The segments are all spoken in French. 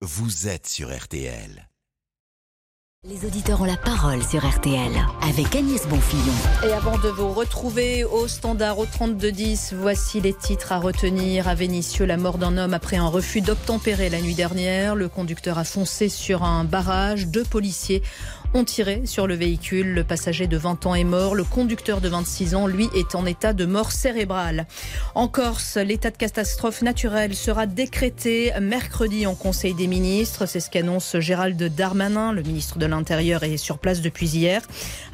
vous êtes sur RTL. Les auditeurs ont la parole sur RTL avec Agnès Bonfillon. Et avant de vous retrouver au standard au 32-10, voici les titres à retenir. À Vénissieux, la mort d'un homme après un refus d'obtempérer la nuit dernière. Le conducteur a foncé sur un barrage. Deux policiers ont tiré sur le véhicule. Le passager de 20 ans est mort. Le conducteur de 26 ans, lui, est en état de mort cérébrale. En Corse, l'état de catastrophe naturelle sera décrété mercredi en Conseil des ministres. C'est ce qu'annonce Gérald Darmanin. Le ministre de l'Intérieur est sur place depuis hier.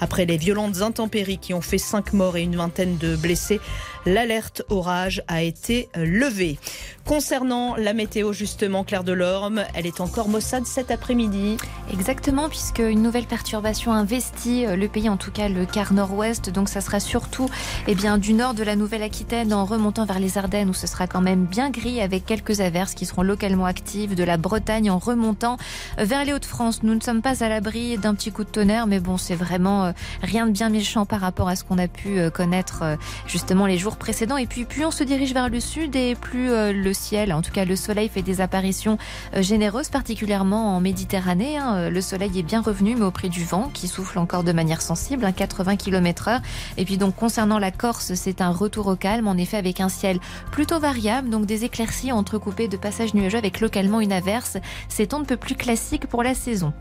Après les violentes intempéries qui ont fait 5 morts et une vingtaine de blessés, l'alerte orage a été levée. Concernant la météo, justement, Claire Delorme, elle est encore maussade cet après-midi. Exactement, puisque une nouvelle perturbation investit le pays, en tout cas le quart nord-ouest. Donc ça sera surtout eh bien, du nord de la Nouvelle-Aquitaine en remontant vers les Ardennes, où ce sera quand même bien gris avec quelques averses qui seront localement actives, de la Bretagne en remontant vers les Hauts-de-France. Nous ne sommes pas à d'un petit coup de tonnerre, mais bon, c'est vraiment euh, rien de bien méchant par rapport à ce qu'on a pu euh, connaître euh, justement les jours précédents. Et puis, plus on se dirige vers le sud et plus le ciel, en tout cas le soleil, fait des apparitions généreuses, particulièrement en Méditerranée. Hein. Le soleil est bien revenu, mais au prix du vent qui souffle encore de manière sensible, 80 km heure. Et puis donc concernant la Corse, c'est un retour au calme, en effet avec un ciel plutôt variable, donc des éclaircies entrecoupées de passages nuageux avec localement une averse. C'est un peu plus classique pour la saison.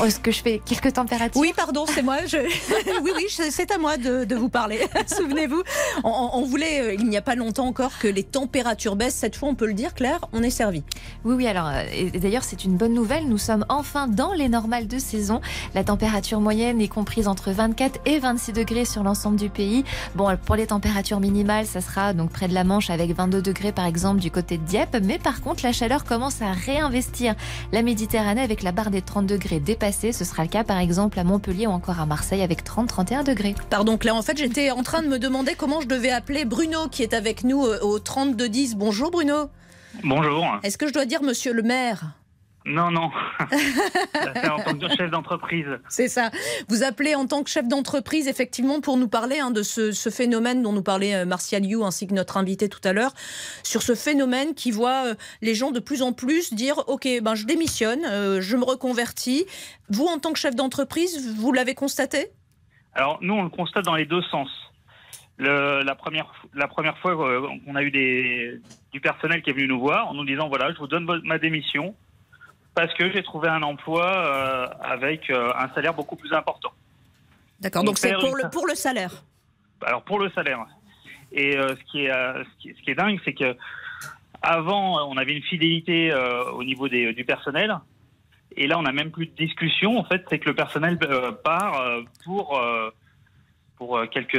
Oh, est-ce que je fais quelques températures? Oui, pardon, c'est moi. Je... oui, oui, c'est à moi de, vous parler. Souvenez-vous, on, voulait, euh, il n'y a pas longtemps encore, que les températures baissent. Cette fois, on peut le dire, Claire, on est servi. Oui, oui, alors, euh, d'ailleurs, c'est une bonne nouvelle. Nous sommes enfin dans les normales de saison. La température moyenne est comprise entre 24 et 26 degrés sur l'ensemble du pays. Bon, pour les températures minimales, ça sera donc près de la Manche avec 22 degrés, par exemple, du côté de Dieppe. Mais par contre, la chaleur commence à réinvestir la Méditerranée avec la barre des 30 degrés ce sera le cas par exemple à Montpellier ou encore à Marseille avec 30-31 degrés. Pardon Claire, en fait j'étais en train de me demander comment je devais appeler Bruno qui est avec nous euh, au 3210. Bonjour Bruno. Bonjour. Est-ce que je dois dire monsieur le maire? Non, non. en tant que chef d'entreprise. C'est ça. Vous appelez en tant que chef d'entreprise, effectivement, pour nous parler hein, de ce, phénomène dont nous parlait euh, Martial You ainsi que notre invité tout à l'heure, sur ce phénomène qui voit euh, les gens de plus en plus dire Ok, ben, je démissionne, euh, je me reconvertis. Vous, en tant que chef d'entreprise, vous l'avez constaté? Alors, nous, on le constate dans les deux sens. la, première, la première fois qu'on a eu des, du personnel qui est venu nous voir en nous disant Voilà, je vous donne ma démission parce que j'ai trouvé un emploi euh, avec euh, un salaire beaucoup plus important. D'accord, donc c'est pour le, pour le salaire Alors pour le salaire. Et euh, ce, qui est, ce, qui est, dingue, c'est que avant, on avait une fidélité au niveau des, du personnel. Et là, on n'a même plus de discussion. En fait, c'est que le personnel part pour, pour quelques,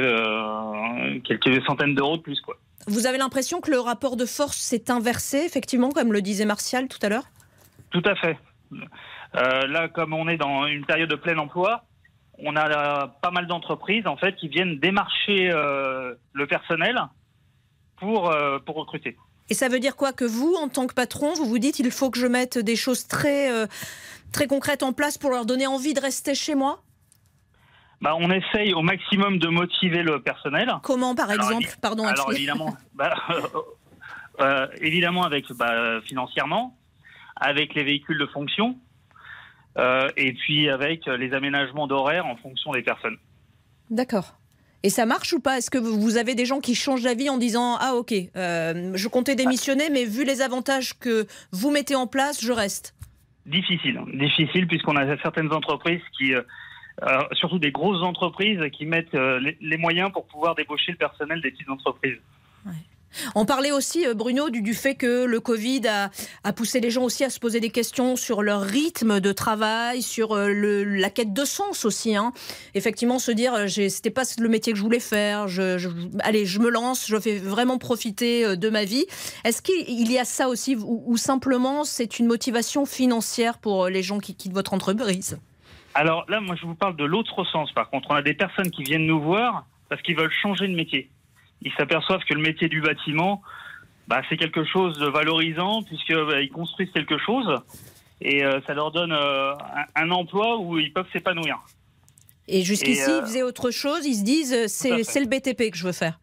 quelques centaines d'euros de plus. Quoi. Vous avez l'impression que le rapport de force s'est inversé, effectivement, comme le disait Martial tout à l'heure? Tout à fait. Euh, là, comme on est dans une période de plein emploi, on a pas mal d'entreprises en fait qui viennent démarcher euh, le personnel pour, euh, pour recruter. Et ça veut dire quoi que vous, en tant que patron, vous vous dites il faut que je mette des choses très, très concrètes en place pour leur donner envie de rester chez moi? Bah, on essaye au maximum de motiver le personnel. Comment, par exemple? Pardon. Alors évidemment, bah, évidemment avec bah, financièrement, avec les véhicules de fonction euh, et puis avec les aménagements d'horaire en fonction des personnes. D'accord. Et ça marche ou pas? Est-ce que vous avez des gens qui changent d'avis en disant Ah ok, euh, je comptais démissionner, mais vu les avantages que vous mettez en place, je reste? Difficile, difficile puisqu'on a certaines entreprises qui, euh, surtout des grosses entreprises, qui mettent les, moyens pour pouvoir débaucher le personnel des petites entreprises. On parlait aussi, euh, Bruno, du, fait que le Covid a, poussé les gens aussi à se poser des questions sur leur rythme de travail, sur euh, la quête de sens aussi. Hein. Effectivement, se dire, euh, c'était pas le métier que je voulais faire. Je, allez, je me lance, je fais vraiment profiter de ma vie. Est-ce qu'il y a ça aussi, ou, simplement c'est une motivation financière pour les gens qui quittent votre entreprise? Alors là, moi, je vous parle de l'autre sens. Par contre, on a des personnes qui viennent nous voir parce qu'ils veulent changer de métier ils s'aperçoivent que le métier du bâtiment, bah, c'est quelque chose de valorisant puisqu'ils bah, construisent quelque chose et euh, ça leur donne euh, un, emploi où ils peuvent s'épanouir. Et jusqu'ici, ils euh, faisaient autre chose, ils se disent c'est le BTP que je veux faire.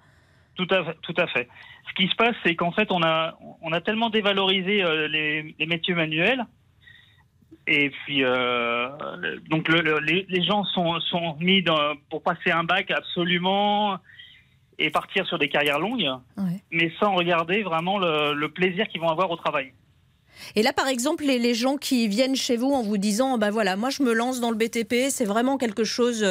Tout à fait. Tout à fait. ce qui se passe, c'est qu'en fait, on a, on a tellement dévalorisé euh, les, les, métiers manuels. Et puis, euh, donc, le, les, les, gens sont, sont mis dans, pour passer un bac absolument et partir sur des carrières longues, ouais. mais sans regarder vraiment le, le plaisir qu'ils vont avoir au travail. Et là, par exemple, les, les, gens qui viennent chez vous en vous disant, ben voilà, moi je me lance dans le BTP, c'est vraiment quelque chose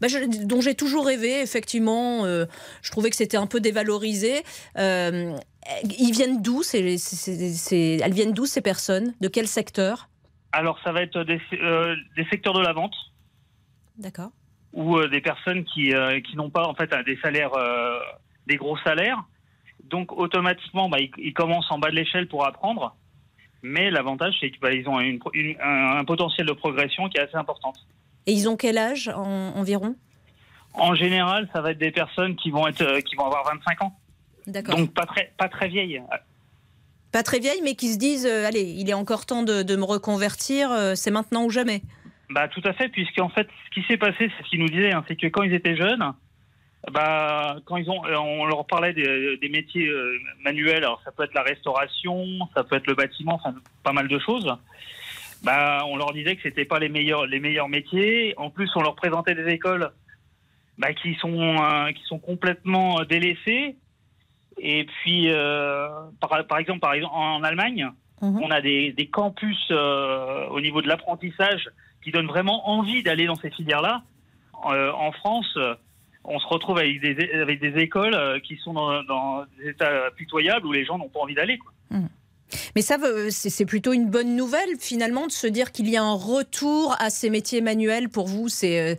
bah, je, dont j'ai toujours rêvé. Effectivement, euh, je trouvais que c'était un peu dévalorisé. Euh, ils viennent d'où ces, ces, ces, Elles viennent d'où ces personnes? De quel secteur? Alors, ça va être des, euh, des secteurs de la vente. D'accord. Ou euh, des personnes qui, euh, qui n'ont pas en fait des salaires, euh, des gros salaires. Donc automatiquement, bah, ils, ils commencent en bas de l'échelle pour apprendre. Mais l'avantage, c'est qu'ils bah, ont une, une, un, un, potentiel de progression qui est assez important. Et ils ont quel âge en, environ? En général, ça va être des personnes qui vont, être, euh, qui vont avoir 25 ans. D'accord. Donc pas très, pas très vieilles. Pas très vieilles, mais qui se disent euh, allez, il est encore temps de, de me reconvertir, euh, c'est maintenant ou jamais. Bah, tout à fait, puisqu'en fait, ce qui s'est passé, c'est ce qu'ils nous disaient, hein, c'est que quand ils étaient jeunes, bah, quand ils ont, on leur parlait des, des métiers euh, manuels, alors ça peut être la restauration, ça peut être le bâtiment, enfin pas mal de choses. Bah, on leur disait que c'était pas les meilleurs, les meilleurs métiers. En plus, on leur présentait des écoles bah, qui sont, euh, qui sont complètement délaissées. Et puis, euh, par, par, exemple, par exemple, en Allemagne, mmh. on a des, des campus euh, au niveau de l'apprentissage qui donnent vraiment envie d'aller dans ces filières-là. en France on se retrouve avec des, avec des écoles qui sont dans, dans, des états pitoyables où les gens n'ont pas envie d'aller. Mmh. Mais ça, c'est plutôt une bonne nouvelle finalement de se dire qu'il y a un retour à ces métiers manuels pour vous. C'est,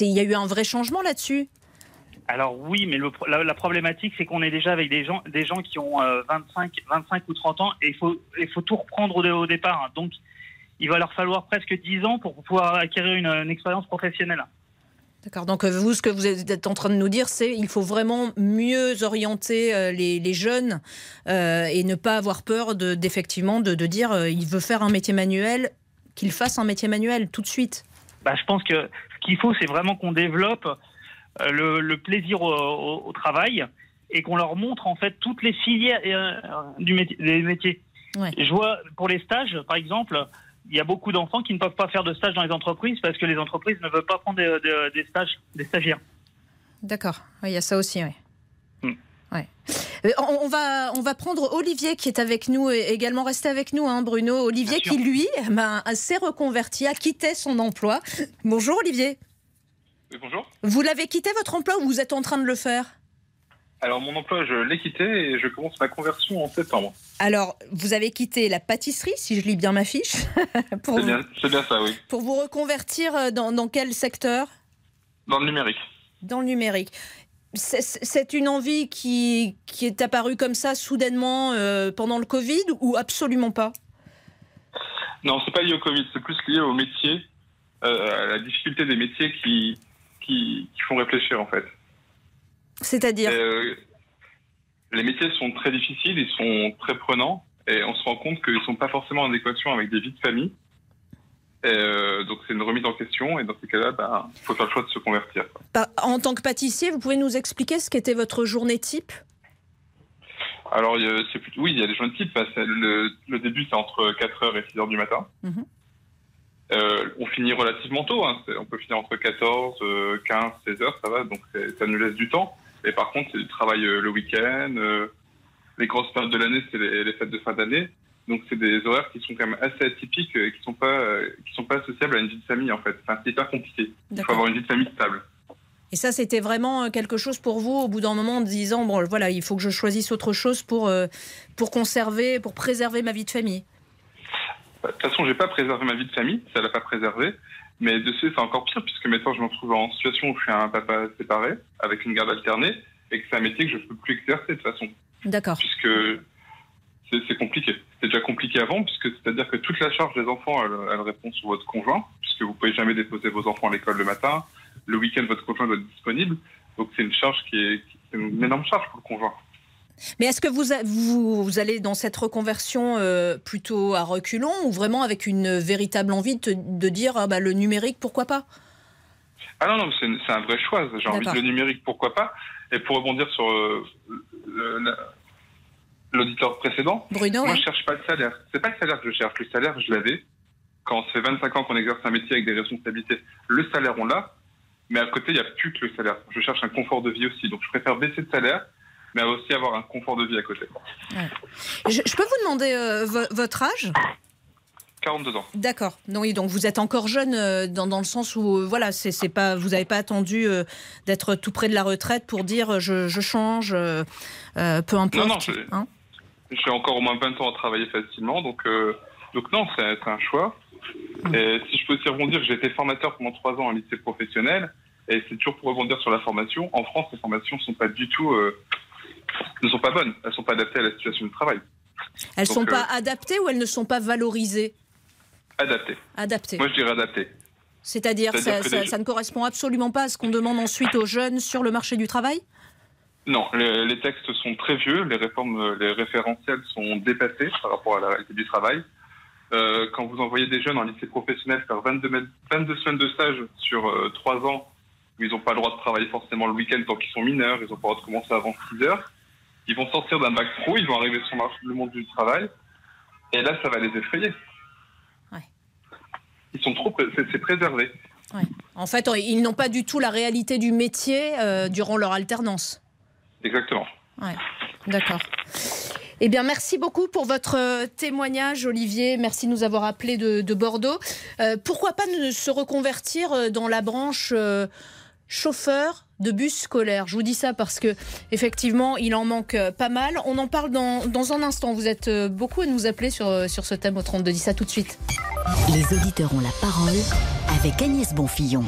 il y a eu un vrai changement là-dessus? Alors oui, mais le, la, la, problématique, c'est qu'on est déjà avec des gens, des gens qui ont euh, 25, 25 ou 30 ans et il faut, il faut tout reprendre au, au départ. Hein. Donc, il va leur falloir presque 10 ans pour pouvoir acquérir une, une expérience professionnelle. D'accord. Donc vous, ce que vous êtes en train de nous dire, c'est il faut vraiment mieux orienter euh, les, les, jeunes euh, et ne pas avoir peur d'effectivement de, de, de, dire euh, il veut faire un métier manuel, qu'il fasse un métier manuel tout de suite. Bah, je pense que ce qu'il faut, c'est vraiment qu'on développe euh, le, le, plaisir au, au, au, travail et qu'on leur montre en fait toutes les filières euh, du métier, des métiers. Ouais. Je vois pour les stages, par exemple il y a beaucoup d'enfants qui ne peuvent pas faire de stage dans les entreprises parce que les entreprises ne veulent pas prendre des, des, des stages, des stagiaires. D'accord, oui, il y a ça aussi, oui. Mm. Ouais. Euh, on, va, on va prendre Olivier qui est avec nous également. Restez avec nous, hein, Bruno. Olivier qui, lui, ben, s'est reconverti, a quitté son emploi. Bonjour, Olivier. Oui, bonjour. Vous l'avez quitté votre emploi ou vous êtes en train de le faire? Alors, mon emploi, je l'ai quitté et je commence ma conversion en septembre. Alors, vous avez quitté la pâtisserie, si je lis bien ma fiche. C'est bien, bien, ça, oui. Pour vous reconvertir dans, dans quel secteur? Dans le numérique. Dans le numérique. C'est une envie qui, qui, est apparue comme ça soudainement euh, pendant le Covid ou absolument pas? Non, c'est pas lié au Covid, c'est plus lié au métier, euh, à la difficulté des métiers qui, qui, qui font réfléchir en fait. C'est-à-dire euh, Les métiers sont très difficiles, ils sont très prenants, et on se rend compte qu'ils ne sont pas forcément en équation avec des vies de famille. Euh, donc c'est une remise en question, et dans ces cas-là, il bah, faut faire le choix de se convertir. Bah, en tant que pâtissier, vous pouvez nous expliquer ce qu'était votre journée type? Alors, plus, oui, il y a des journées types. Le, le, début, c'est entre 4h et 6h du matin. Mm -hmm. Euh, on finit relativement tôt, hein. on peut finir entre 14, euh, 15, 16 heures, ça va, donc ça nous laisse du temps. Et par contre, c'est du travail euh, le week-end. euh, les grosses périodes de l'année, c'est les, les, fêtes de fin d'année. Donc, c'est des horaires qui sont quand même assez atypiques et qui sont pas, qui sont pas associables à une vie de famille, en fait. Enfin, c'est hyper compliqué. Il faut avoir une vie de famille stable. Et ça, c'était vraiment quelque chose pour vous, au bout d'un moment, en disant, bon, voilà, il faut que je choisisse autre chose pour, pour conserver, pour préserver ma vie de famille? De toute façon, j'ai pas préservé ma vie de famille, ça l'a pas préservé. Mais de ce c'est encore pire, puisque maintenant je me retrouve en situation où je suis un papa séparé, avec une garde alternée, et que c'est un métier que je ne peux plus exercer de toute façon. D'accord. Puisque c'est compliqué. C'était déjà compliqué avant, puisque c'est-à-dire que toute la charge des enfants, elle, elle, répond sur votre conjoint, puisque vous pouvez jamais déposer vos enfants à l'école le matin. Le week-end, votre conjoint doit être disponible. Donc c'est une charge qui est, qui est une énorme charge pour le conjoint. Mais est-ce que vous, vous, vous, allez dans cette reconversion euh, plutôt à reculons ou vraiment avec une véritable envie de, de dire ah bah, le numérique, pourquoi pas? Ah non, non, c'est un vrai choix. J'ai envie de le numérique, pourquoi pas? Et pour rebondir sur euh, l'auditeur précédent. Bruno, Moi, je cherche pas le salaire. C'est pas le salaire que je cherche. Le salaire, je l'avais. Quand ça fait 25 ans qu'on exerce un métier avec des responsabilités, le salaire, on l'a. Mais à côté, il n'y a plus que le salaire. Je cherche un confort de vie aussi. Donc, je préfère baisser de salaire, mais aussi avoir un confort de vie à côté. Je, peux vous demander euh, votre âge? 42 ans. D'accord. Donc, donc vous êtes encore jeune euh, dans, dans, le sens où euh, voilà, c'est pas, vous n'avez pas attendu d'être tout près de la retraite pour dire je, je change, peu importe. Non, non, hein? j'ai encore au moins 20 ans à travailler facilement, donc, donc non, c'est un choix. Mm. Et si je peux aussi rebondir, j'ai été formateur pendant trois ans en lycée professionnel, et c'est toujours pour rebondir sur la formation. En France, les formations sont pas du tout, ne sont pas bonnes. Elles sont pas adaptées à la situation du travail. Elles ne sont pas adaptées ou elles ne sont pas valorisées? Adapté. Adapté. Moi, je dirais adapté. C'est-à-dire, ça, ça, ne correspond absolument pas à ce qu'on demande ensuite aux jeunes sur le marché du travail? Non, les, textes sont très vieux, les réformes, les référentiels sont dépassés par rapport à la réalité du travail. Euh, quand vous envoyez des jeunes en lycée professionnel faire 22, 22 semaines de stage sur euh, 3 ans, où ils n'ont pas le droit de travailler forcément le week-end tant qu'ils sont mineurs, ils n'ont pas le droit de commencer avant 6 heures, ils vont sortir d'un bac pro, ils vont arriver sur le monde du travail, et là, ça va les effrayer ils sont trop, c'est préservé. En fait, ils n'ont pas du tout la réalité du métier euh, durant leur alternance. Exactement. Ouais. D'accord. Eh bien, merci beaucoup pour votre euh, témoignage, Olivier. Merci de nous avoir appelé de, Bordeaux. Euh, pourquoi pas se reconvertir dans la branche chauffeur de bus scolaire. Je vous dis ça parce que effectivement, il en manque pas mal. On en parle dans, dans un instant. Vous êtes beaucoup à nous appeler sur, sur ce thème au 32 10. À tout de suite. Les auditeurs ont la parole avec Agnès Bonfillon.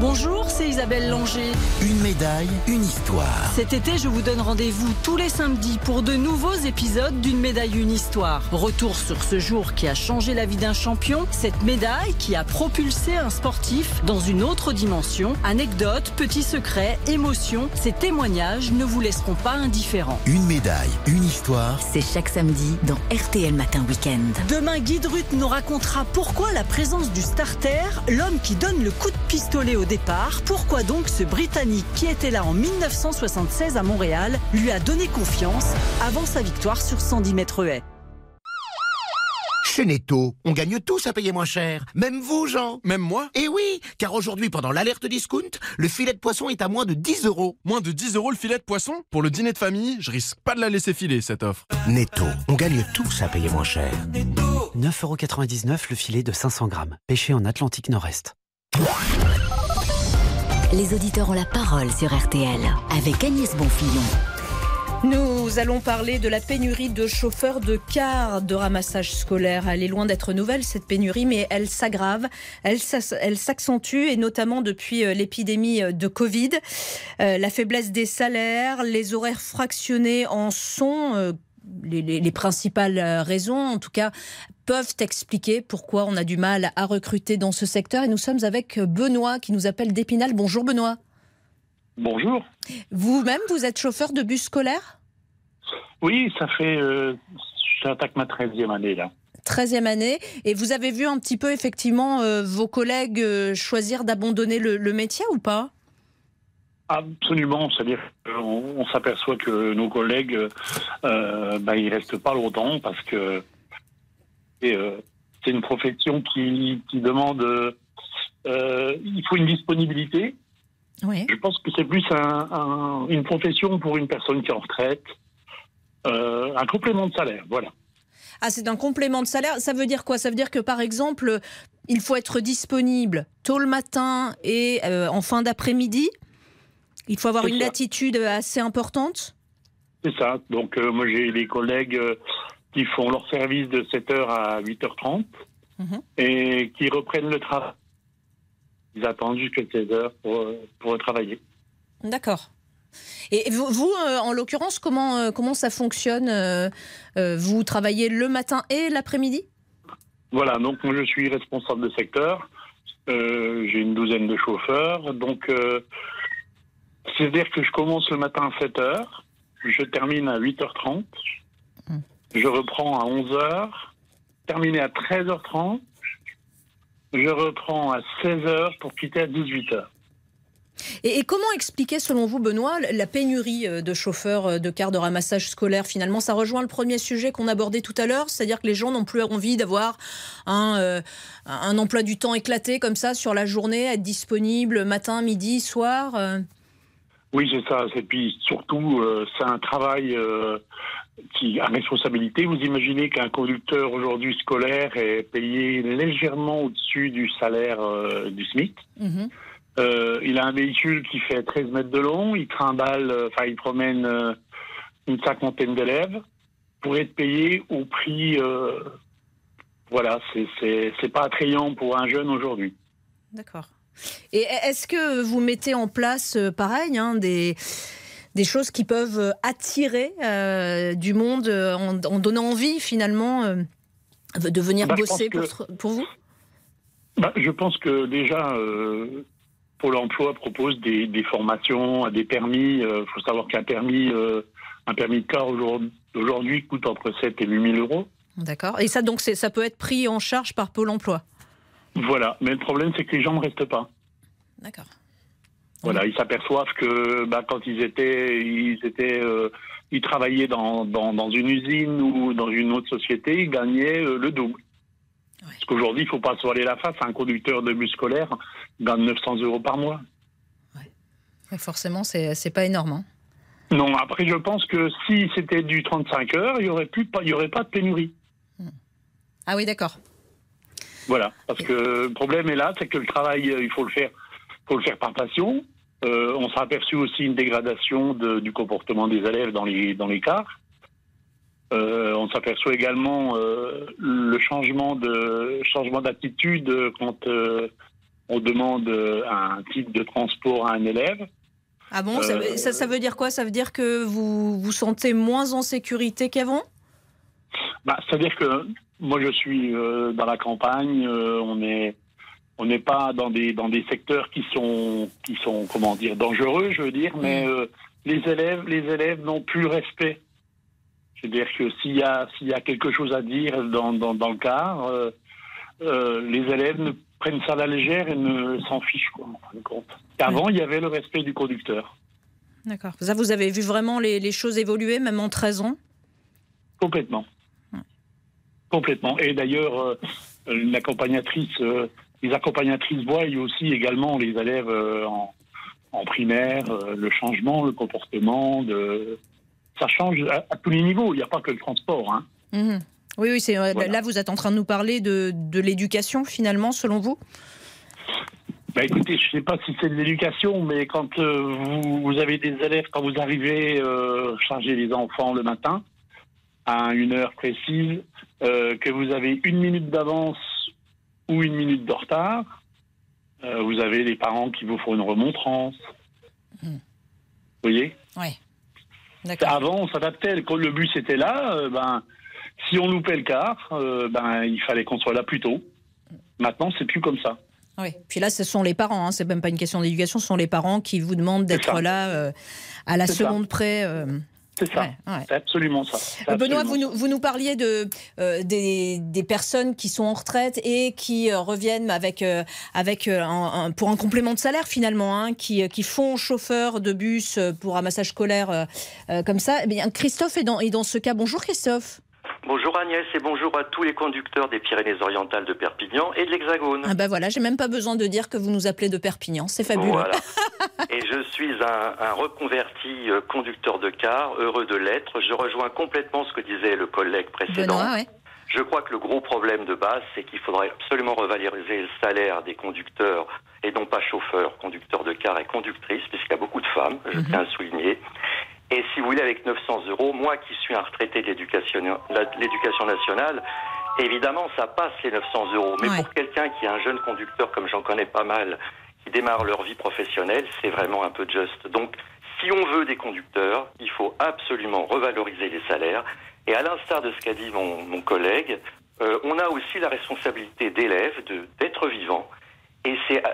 Bonjour, c'est Isabelle Langer. Une médaille, une histoire. Cet été, je vous donne rendez-vous tous les samedis pour de nouveaux épisodes d'une médaille, une histoire. Retour sur ce jour qui a changé la vie d'un champion, cette médaille qui a propulsé un sportif dans une autre dimension. Anecdotes, petits secrets, émotions, ces témoignages ne vous laisseront pas indifférents. Une médaille, une histoire. C'est chaque samedi dans RTL Matin Weekend. Demain, Guy Drut nous racontera pourquoi la présence du starter, l'homme qui donne le coup de pistolet au départ, pourquoi donc ce Britannique qui était là en 1976 à Montréal lui a donné confiance avant sa victoire sur 110 mètres haies? Chez Netto, on gagne tous à payer moins cher. Même vous, Jean. Même moi? Eh oui, car aujourd'hui, pendant l'alerte discount, le filet de poisson est à moins de 10 euros. Moins de 10 euros le filet de poisson? Pour le dîner de famille, je risque pas de la laisser filer, cette offre. Netto, on gagne tous à payer moins cher. 9,99€ le filet de 500 grammes. Pêché en Atlantique Nord-Est. Les auditeurs ont la parole sur RTL avec Agnès Bonfillon. Nous allons parler de la pénurie de chauffeurs de cars de ramassage scolaire. Elle est loin d'être nouvelle, cette pénurie, mais elle s'aggrave, elle s'accentue, et notamment depuis euh, l'épidémie euh, de Covid. Euh, la faiblesse des salaires, les horaires fractionnés en sont les, principales raisons, en tout cas, peuvent expliquer pourquoi on a du mal à recruter dans ce secteur. Et nous sommes avec Benoît qui nous appelle d'Épinal. Bonjour Benoît. Bonjour. Vous-même, vous êtes chauffeur de bus scolaire? Oui, ça fait. Euh, j'attaque ma 13e année là. 13e année. Et vous avez vu un petit peu effectivement euh, vos collègues choisir d'abandonner le métier ou pas? Absolument, c'est-à-dire qu'on on, s'aperçoit que nos collègues, euh, bah, ils restent pas longtemps parce que euh, c'est une profession qui, demande, euh, il faut une disponibilité. Je pense que c'est plus une profession pour une personne qui est en retraite, euh, un complément de salaire, voilà. Ah, c'est un complément de salaire. Ça veut dire quoi? Ça veut dire que, par exemple, il faut être disponible tôt le matin et en fin d'après-midi? Il faut avoir une latitude assez importante? C'est ça. Donc, euh, moi, j'ai les collègues euh, qui font leur service de 7h à 8h30 mhm. et qui reprennent le travail. Ils attendent jusqu'à 16h pour, pour travailler. D'accord. Et vous, euh, en l'occurrence, comment, comment ça fonctionne Vous travaillez le matin et l'après-midi? Voilà, donc moi je suis responsable de secteur. J'ai une douzaine de chauffeurs. Donc c'est-à-dire que je commence le matin à 7h, je termine à 8h30, je reprends à 11h, terminé à 13h30, je reprends à 16h pour quitter à 18h. Et, comment expliquer, selon vous, Benoît, la pénurie euh, de chauffeurs euh, de cars de ramassage scolaire Finalement, ça rejoint le premier sujet qu'on abordait tout à l'heure, c'est-à-dire que les gens n'ont plus envie d'avoir un, euh, un emploi du temps éclaté comme ça sur la journée, être disponible matin, midi, soir. Oui, c'est ça. Et puis surtout, c'est un travail qui a responsabilité. Vous imaginez qu'un conducteur aujourd'hui scolaire est payé légèrement au-dessus du salaire du SMIC. Mhm. Euh, il a un véhicule qui fait 13 mètres de long, il trimballe, euh, enfin il promène euh, une cinquantaine d'élèves pour être payé au prix. voilà, c'est pas attrayant pour un jeune aujourd'hui. D'accord. Et est-ce que vous mettez en place, pareil, hein, des, des choses qui peuvent attirer du monde en, donnant envie finalement de venir bah, bosser pour, vous? Bah, Je pense que déjà, Pôle emploi propose des, formations, des permis. Il euh, faut savoir qu'un permis, euh, un permis de car aujourd'hui coûte entre 7 et 8 000 euros. D'accord. Et ça, donc, ça peut être pris en charge par Pôle emploi? Voilà. Mais le problème, c'est que les gens ne restent pas. D'accord. Voilà, ils s'aperçoivent que bah, quand ils étaient, ils étaient, euh, ils travaillaient dans, dans, une usine ou dans une autre société, ils gagnaient le double. Parce qu'aujourd'hui, il ne faut pas se voiler la face. Un conducteur de bus scolaire gagne 900 euros par mois. Ouais. Forcément, c'est n'est pas énorme. Hein. Non, après, je pense que si c'était du 35 heures, il n'y aurait, plus, il y aurait pas de pénurie. Hmm. Ah oui, d'accord. Voilà, parce que le problème est là, c'est que le travail, euh, il faut le faire, faut le faire par passion. Euh, on s'est aperçu aussi une dégradation du comportement des élèves dans les, dans les cars. Euh, on s'aperçoit également euh, le changement de changement d'attitude quand on demande un type de transport à un élève. Ah bon ça, ça, veut dire quoi? Ça veut dire que vous vous sentez moins en sécurité qu'avant? Bah, C'est-à-dire que moi je suis dans la campagne, on est on n'est pas dans des dans des secteurs qui sont qui sont comment dire dangereux, je veux dire, mais les élèves les élèves n'ont plus respect c'est-à-dire que s'il y, a, s'il y a quelque chose à dire dans, dans, dans le car, euh, euh, les élèves ne prennent ça à la légère et ne s'en fichent. Quoi, compte. Avant, il y avait le respect du conducteur. D'accord. Ça, vous avez vu vraiment les, les, choses évoluer, même en 13 ans? Complètement. Complètement. Et d'ailleurs, euh, l'accompagnatrice, les accompagnatrices voient aussi également les élèves en, en, primaire, le changement, le comportement de, ça change à, tous les niveaux. Il n'y a pas que le transport. Hein. Mhm. Oui, oui, c'est là vous êtes en train de nous parler de, de l'éducation finalement, selon vous? Bah écoutez, je ne sais pas si c'est de l'éducation, mais quand euh, vous, avez des élèves, quand vous arrivez euh, charger les enfants le matin à une heure précise, euh, que vous avez une minute d'avance ou une minute de retard, euh, vous avez les parents qui vous font une remontrance. Mhm. Vous voyez Oui. Avant, on s'adaptait. Quand le bus était là, euh, ben, si on loupait le car, euh, ben, il fallait qu'on soit là plus tôt. Maintenant, c'est plus comme ça. Oui. Puis là, ce sont les parents. Hein. C'est même pas une question d'éducation. Ce sont les parents qui vous demandent d'être là à la seconde près. C'est ça. C'est absolument ça. Euh, Benoît, vous nous, vous nous, parliez de, euh, des, des, personnes qui sont en retraite et qui euh, reviennent avec, avec un, pour un complément de salaire finalement, hein, qui, qui font chauffeur de bus pour un massage scolaire comme ça. Eh bien, Christophe est dans, est dans ce cas. Bonjour Christophe. Bonjour Agnès et bonjour à tous les conducteurs des Pyrénées-Orientales de Perpignan et de l'Hexagone. Ah ben voilà, j'ai même pas besoin de dire que vous nous appelez de Perpignan, c'est fabuleux. Voilà. et je suis un, reconverti euh, conducteur de car, heureux de l'être. Je rejoins complètement ce que disait le collègue précédent. Je crois que le gros problème de base, c'est qu'il faudrait absolument revaloriser le salaire des conducteurs et non pas chauffeurs, conducteurs de car et conductrices, puisqu'il y a beaucoup de femmes, je mhm. tiens à souligner. Et si vous voulez, avec 900 euros, moi qui suis un retraité de l'éducation nationale, évidemment, ça passe les 900 euros. Mais pour quelqu'un qui est un jeune conducteur, comme j'en connais pas mal, qui démarre leur vie professionnelle, c'est vraiment un peu juste. Donc, si on veut des conducteurs, il faut absolument revaloriser les salaires. Et à l'instar de ce qu'a dit mon, mon collègue, euh, on a aussi la responsabilité d'élève, d'être vivant. Et c'est euh,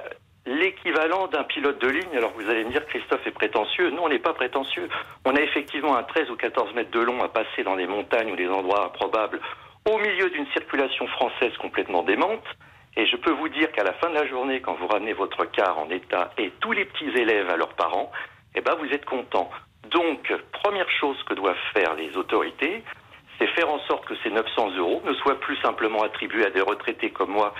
l'équivalent d'un pilote de ligne. Alors vous allez me dire, Christophe est prétentieux. Non, on n'est pas prétentieux. On a effectivement un 13 ou 14 mètres de long à passer dans les montagnes ou des endroits improbables au milieu d'une circulation française complètement démente. Et je peux vous dire qu'à la fin de la journée, quand vous ramenez votre car en état et tous les petits élèves à leurs parents, eh ben vous êtes content. Donc, première chose que doivent faire les autorités, c'est faire en sorte que ces 900 euros ne soient plus simplement attribués à des retraités comme moi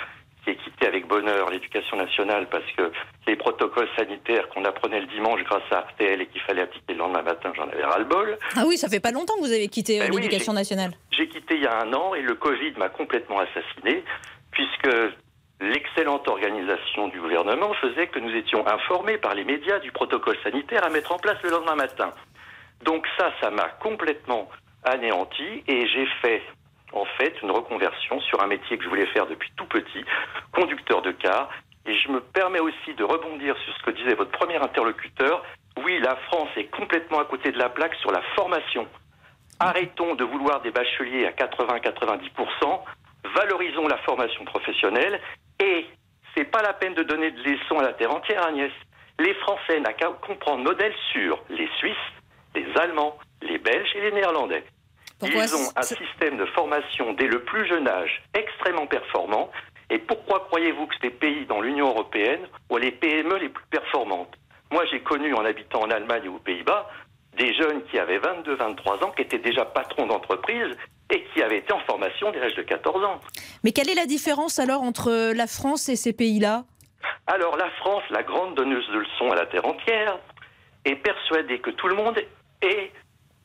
qui quitté avec bonheur l'éducation nationale parce que les protocoles sanitaires qu'on apprenait le dimanche grâce à RTL et qu'il fallait appliquer le lendemain matin, j'en avais ras-le-bol. Ah oui, ça fait pas longtemps que vous avez quitté ben l'éducation nationale. J'ai quitté il y a un an et le Covid m'a complètement assassiné puisque l'excellente organisation du gouvernement faisait que nous étions informés par les médias du protocole sanitaire à mettre en place le lendemain matin. Donc ça, ça m'a complètement anéanti et j'ai fait en fait une reconversion sur un métier que je voulais faire depuis tout petit, conducteur de car. Et je me permets aussi de rebondir sur ce que disait votre premier interlocuteur. Oui, la France est complètement à côté de la plaque sur la formation. Arrêtons de vouloir des bacheliers à 80-90%, valorisons la formation professionnelle et c'est pas la peine de donner de leçons à la terre entière, Agnès. Les Français n'ont qu'à comprendre modèle sur les Suisses, les Allemands, les Belges et les Néerlandais. Ils ont un système de formation dès le plus jeune âge extrêmement performant. Et pourquoi croyez-vous que ces pays dans l'Union européenne ont les PME les plus performantes? Moi, j'ai connu en habitant en Allemagne ou aux Pays-Bas des jeunes qui avaient 22-23 ans, qui étaient déjà patrons d'entreprise et qui avaient été en formation dès l'âge de 14 ans. Mais quelle est la différence alors entre la France et ces pays-là? Alors la France, la grande donneuse de leçons à la terre entière, est persuadée que tout le monde est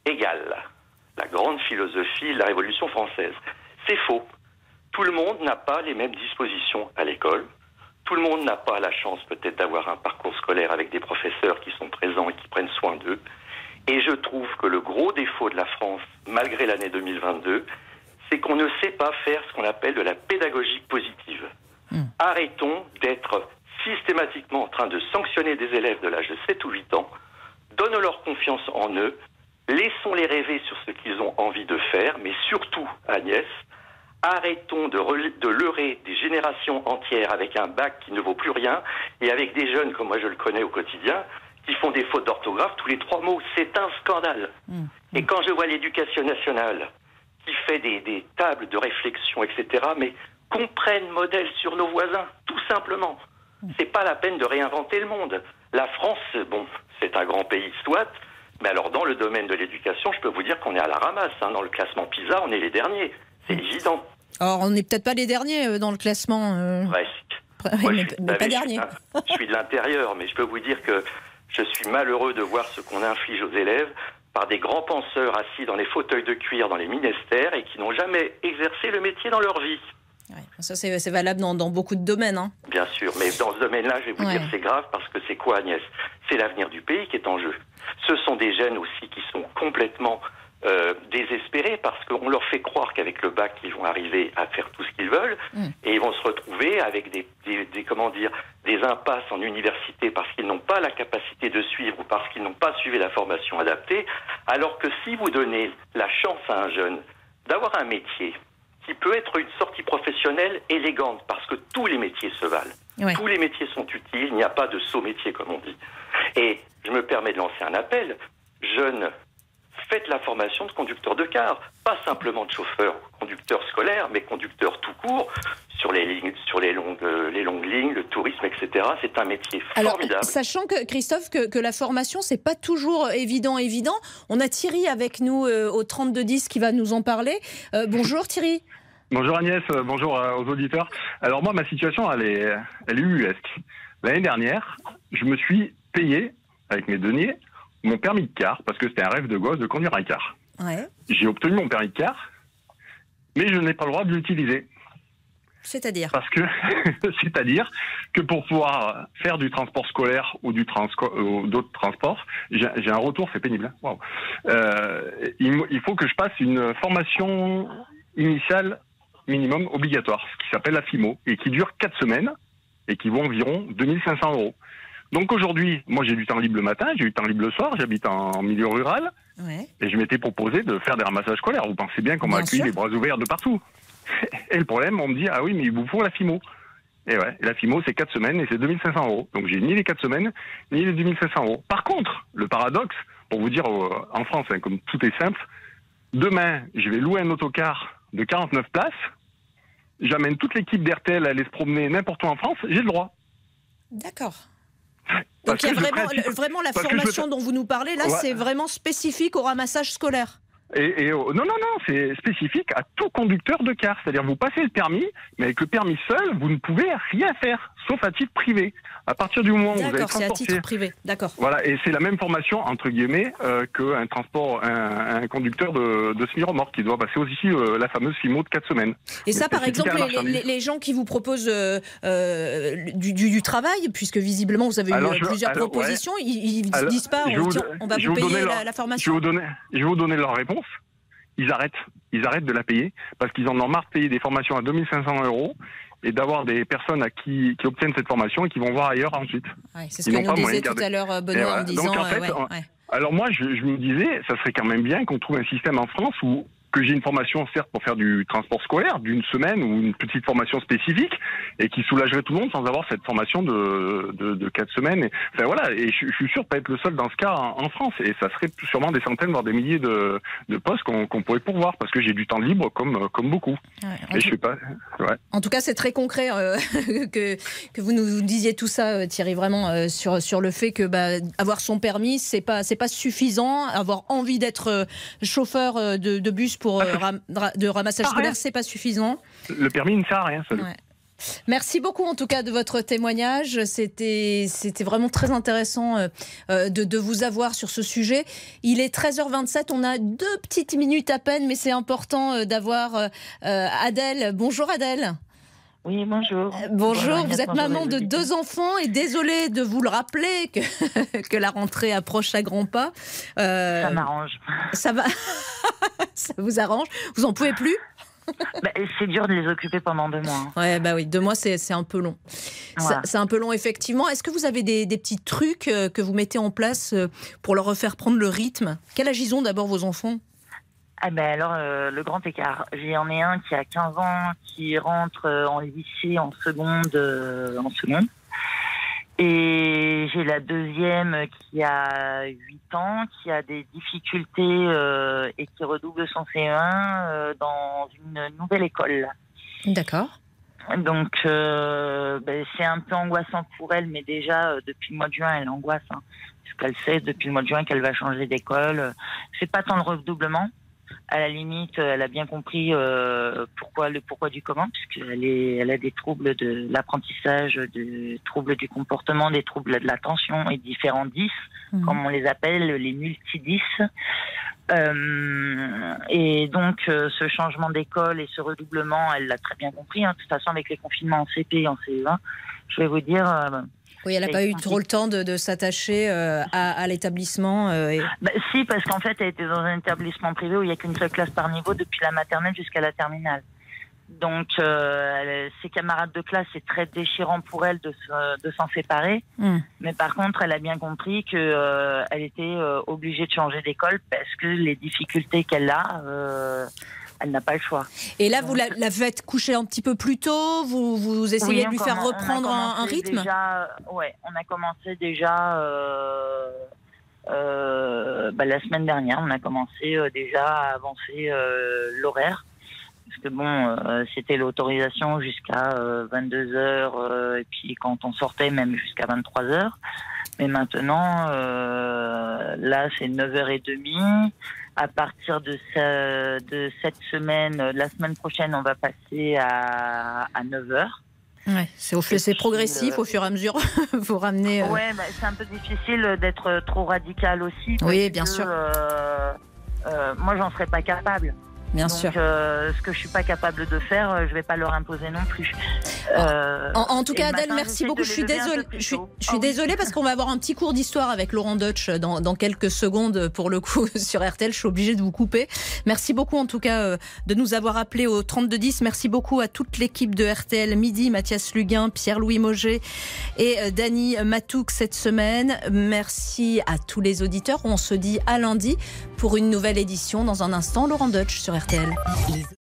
égal la grande philosophie de la Révolution française. C'est faux. Tout le monde n'a pas les mêmes dispositions à l'école. Tout le monde n'a pas la chance peut-être d'avoir un parcours scolaire avec des professeurs qui sont présents et qui prennent soin d'eux. Et je trouve que le gros défaut de la France, malgré l'année 2022, c'est qu'on ne sait pas faire ce qu'on appelle de la pédagogie positive. Hmm. Arrêtons d'être systématiquement en train de sanctionner des élèves de l'âge de 7 ou 8 ans. Donnons-leur confiance en eux Laissons-les rêver sur ce qu'ils ont envie de faire, mais surtout, Agnès, arrêtons de, de, leurrer des générations entières avec un bac qui ne vaut plus rien et avec des jeunes, comme moi je le connais au quotidien, qui font des fautes d'orthographe tous les trois mots. C'est un scandale. Mmh. Et quand je vois l'éducation nationale qui fait des, des, tables de réflexion, etc., mais qu'on prenne modèle sur nos voisins, tout simplement. Mmh. C'est pas la peine de réinventer le monde. La France, bon, c'est un grand pays, soit, mais alors, dans le domaine de l'éducation, je peux vous dire qu'on est à la ramasse. Hein. Dans le classement PISA, on est les derniers. C'est évident. Alors, on n'est peut-être pas les derniers euh, dans le classement. Euh... Presque. mais, pas dernier. Je suis de l'intérieur, mais je peux vous dire que je suis malheureux de voir ce qu'on inflige aux élèves par des grands penseurs assis dans les fauteuils de cuir dans les ministères et qui n'ont jamais exercé le métier dans leur vie. ça, c'est valable dans, beaucoup de domaines. Hein. Bien sûr, mais dans ce domaine-là, je vais vous dire, c'est grave parce que c'est quoi, Agnès? C'est l'avenir du pays qui est en jeu. Ce sont des jeunes aussi qui sont complètement euh, désespérés parce qu'on leur fait croire qu'avec le bac, ils vont arriver à faire tout ce qu'ils veulent mm. et ils vont se retrouver avec des, des, comment dire, des impasses en université parce qu'ils n'ont pas la capacité de suivre ou parce qu'ils n'ont pas suivi la formation adaptée. Alors que si vous donnez la chance à un jeune d'avoir un métier qui peut être une sortie professionnelle élégante parce que tous les métiers se valent. Tous les métiers sont utiles, il n'y a pas de saut métier comme on dit. Et je me permets de lancer un appel. Jeunes, faites la formation de conducteur de car, pas simplement de chauffeur, conducteur scolaire, mais conducteur tout court sur les lignes, sur les longues, les longues lignes, le tourisme, etc. C'est un métier formidable. Alors, sachant que Christophe, que, la formation c'est pas toujours évident, évident. On a Thierry avec nous euh, au 3210 qui va nous en parler. Euh, bonjour Thierry. Bonjour Agnès, euh, bonjour aux auditeurs. Alors moi, ma situation, elle est, elle est ubuesque. L'année dernière, je me suis payé avec mes deniers mon permis de car parce que c'était un rêve de gosse de conduire un car. J'ai obtenu mon permis de car, mais je n'ai pas le droit de l'utiliser. C'est-à-dire Parce que, c'est-à-dire que pour pouvoir faire du transport scolaire ou du ou d'autres transports, j'ai un retour, c'est pénible. Hein. Euh, il, faut que je passe une formation initiale minimum obligatoire, ce qui s'appelle la FIMO, et qui dure 4 semaines et qui vaut environ 2500 euros. Donc aujourd'hui, moi j'ai du temps libre le matin, j'ai du temps libre le soir, j'habite en milieu rural, et je m'étais proposé de faire des ramassages scolaires. Vous pensez bien qu'on m'a accueilli les bras ouverts de partout. Et le problème, on me dit, ah oui, mais il vous faut la FIMO. Et ouais, la FIMO, c'est 4 semaines et c'est 2500 euros. Donc j'ai ni les 4 semaines, ni les 2500 euros. Par contre, le paradoxe, pour vous dire, euh, en France, hein, comme tout est simple, demain, je vais louer un autocar de 49 places, j'amène toute l'équipe d'RTL à aller se promener n'importe où en France, j'ai le droit. D'accord. Donc il y a vraiment, vraiment la formation dont vous nous parlez là, c'est vraiment spécifique au ramassage scolaire. Et, et, non, non, non, c'est spécifique à tout conducteur de car. C'est-à-dire, vous passez le permis, mais avec le permis seul, vous ne pouvez rien faire, sauf à titre privé. À partir du moment où vous allez transporter... c'est à titre privé, d'accord. Voilà, et c'est la même formation, entre guillemets, euh, qu'un transport, un, conducteur de, de semi-remorque qui doit passer aussi euh, la fameuse FIMO de 4 semaines. Et ça, par exemple, les, gens qui vous proposent euh, du, du, travail, puisque visiblement vous avez eu plusieurs propositions, ils ne disent pas, on, va vous payer la, formation. Je vais, vous donner, je vais vous donner leur réponse ils arrêtent. Ils arrêtent de la payer parce qu'ils en ont marre de payer des formations à 2500 euros et d'avoir des personnes à qui, qui obtiennent cette formation et qui vont voir ailleurs ensuite. c'est ce que nous disait tout à l'heure euh, Benoît en disant. Euh, alors moi, je, je, me disais, ça serait quand même bien qu'on trouve un système en France où que j'ai une formation certes pour faire du transport scolaire d'une semaine ou une petite formation spécifique et qui soulagerait tout le monde sans avoir cette formation de, de, de quatre semaines. Et, enfin voilà, et je, suis sûr de pas être le seul dans ce cas en, France et ça serait sûrement des centaines voire des milliers de, de postes qu'on pourrait pourvoir parce que j'ai du temps libre comme comme beaucoup. et je sais pas. Ouais. En tout cas, c'est très concret euh, que que vous nous disiez tout ça, euh, Thierry, vraiment euh, sur sur le fait que bah, avoir son permis c'est pas c'est pas suffisant, avoir envie d'être chauffeur de, de bus pour euh, de ramassage scolaire, c'est pas suffisant. Le permis ne sert à rien. Seul. Merci beaucoup en tout cas de votre témoignage. C'était vraiment très intéressant euh, euh, de, de, vous avoir sur ce sujet. Il est 13h27, on a deux petites minutes à peine, mais c'est important d'avoir Adèle. Bonjour Adèle. Oui, bonjour. bonjour, vous êtes maman de deux enfants et désolée de vous le rappeler que, que la rentrée approche à grands pas. ça m'arrange. Ça va? Ça vous arrange? Vous en pouvez plus? Bah, c'est dur de les occuper pendant deux mois. Hein. Ouais, bah oui, deux mois, c'est un peu long. C'est un peu long, effectivement. Est-ce que vous avez des, petits trucs euh, que vous mettez en place euh, pour leur refaire prendre le rythme? Quel âge ils ont d'abord vos enfants? Ah ben alors, euh, le grand écart. J'en ai un qui a 15 ans, qui rentre en lycée en seconde. en seconde. Et j'ai la deuxième qui a 8 ans, qui a des difficultés euh, et qui redouble son CE1 euh, dans une nouvelle école. D'accord. Donc euh, ben, c'est un peu angoissant pour elle, mais déjà depuis le mois de juin, elle angoisse. Hein, parce qu'elle sait depuis le mois de juin qu'elle va changer d'école. C'est pas tant le redoublement, à la limite, elle a bien compris euh, pourquoi le pourquoi du comment, puisqu'elle est, elle a des troubles de l'apprentissage, des troubles du comportement, des troubles de l'attention et différents 10, mhm. comme on les appelle, les multi-10. Euh, et donc, euh, ce changement d'école et ce redoublement, elle l'a très bien compris. Hein. De toute façon, avec les confinements en CP et en CE1, je vais vous dire, oui, elle n'a pas eu trop le temps de, s'attacher euh, à, l'établissement. Euh, bah, si, parce qu'en fait, elle était dans un établissement privé où il n'y a qu'une seule classe par niveau depuis la maternelle jusqu'à la terminale. Donc, euh, ses camarades de classe, c'est très déchirant pour elle de, s'en séparer. Hmm. Mais par contre, elle a bien compris qu'elle elle était obligée de changer d'école parce que les difficultés qu'elle a elle n'a pas le choix. Et là, vous la, faites coucher un petit peu plus tôt Vous, vous essayez de lui faire reprendre un, rythme? Oui, on a commencé déjà euh, euh, bah, la semaine dernière. On a commencé euh, déjà à avancer l'horaire. Parce que bon, c'était l'autorisation jusqu'à 22 h et puis quand on sortait même jusqu'à 23 h Mais maintenant, là, c'est 9h30 à partir de, de cette semaine, euh, la semaine prochaine, on va passer à, à 9 heures. Ouais, c'est progressif au fur et à mesure. vous ramener. Euh... Ouais, bah, c'est un peu difficile d'être trop radical aussi. Oui, bien sûr. Euh, euh, moi, j'en serais pas capable. Bien sûr. Euh, ce que je suis pas capable de faire, euh, je vais pas leur imposer non plus. Euh, en, tout cas, Adèle, merci beaucoup. Je suis désolée. Je suis, je suis désolée parce qu'on va avoir un petit cours d'histoire avec Laurent Deutsch dans, dans, quelques secondes pour le coup sur RTL. Je suis obligée de vous couper. Merci beaucoup en tout cas euh, de nous avoir appelé au 3210. Merci beaucoup à toute l'équipe de RTL Midi, Mathias Luguin, Pierre-Louis Moget et euh, Dany Matouk cette semaine. Merci à tous les auditeurs. On se dit à lundi pour une nouvelle édition. Dans un instant, Laurent Deutsch sur RTL.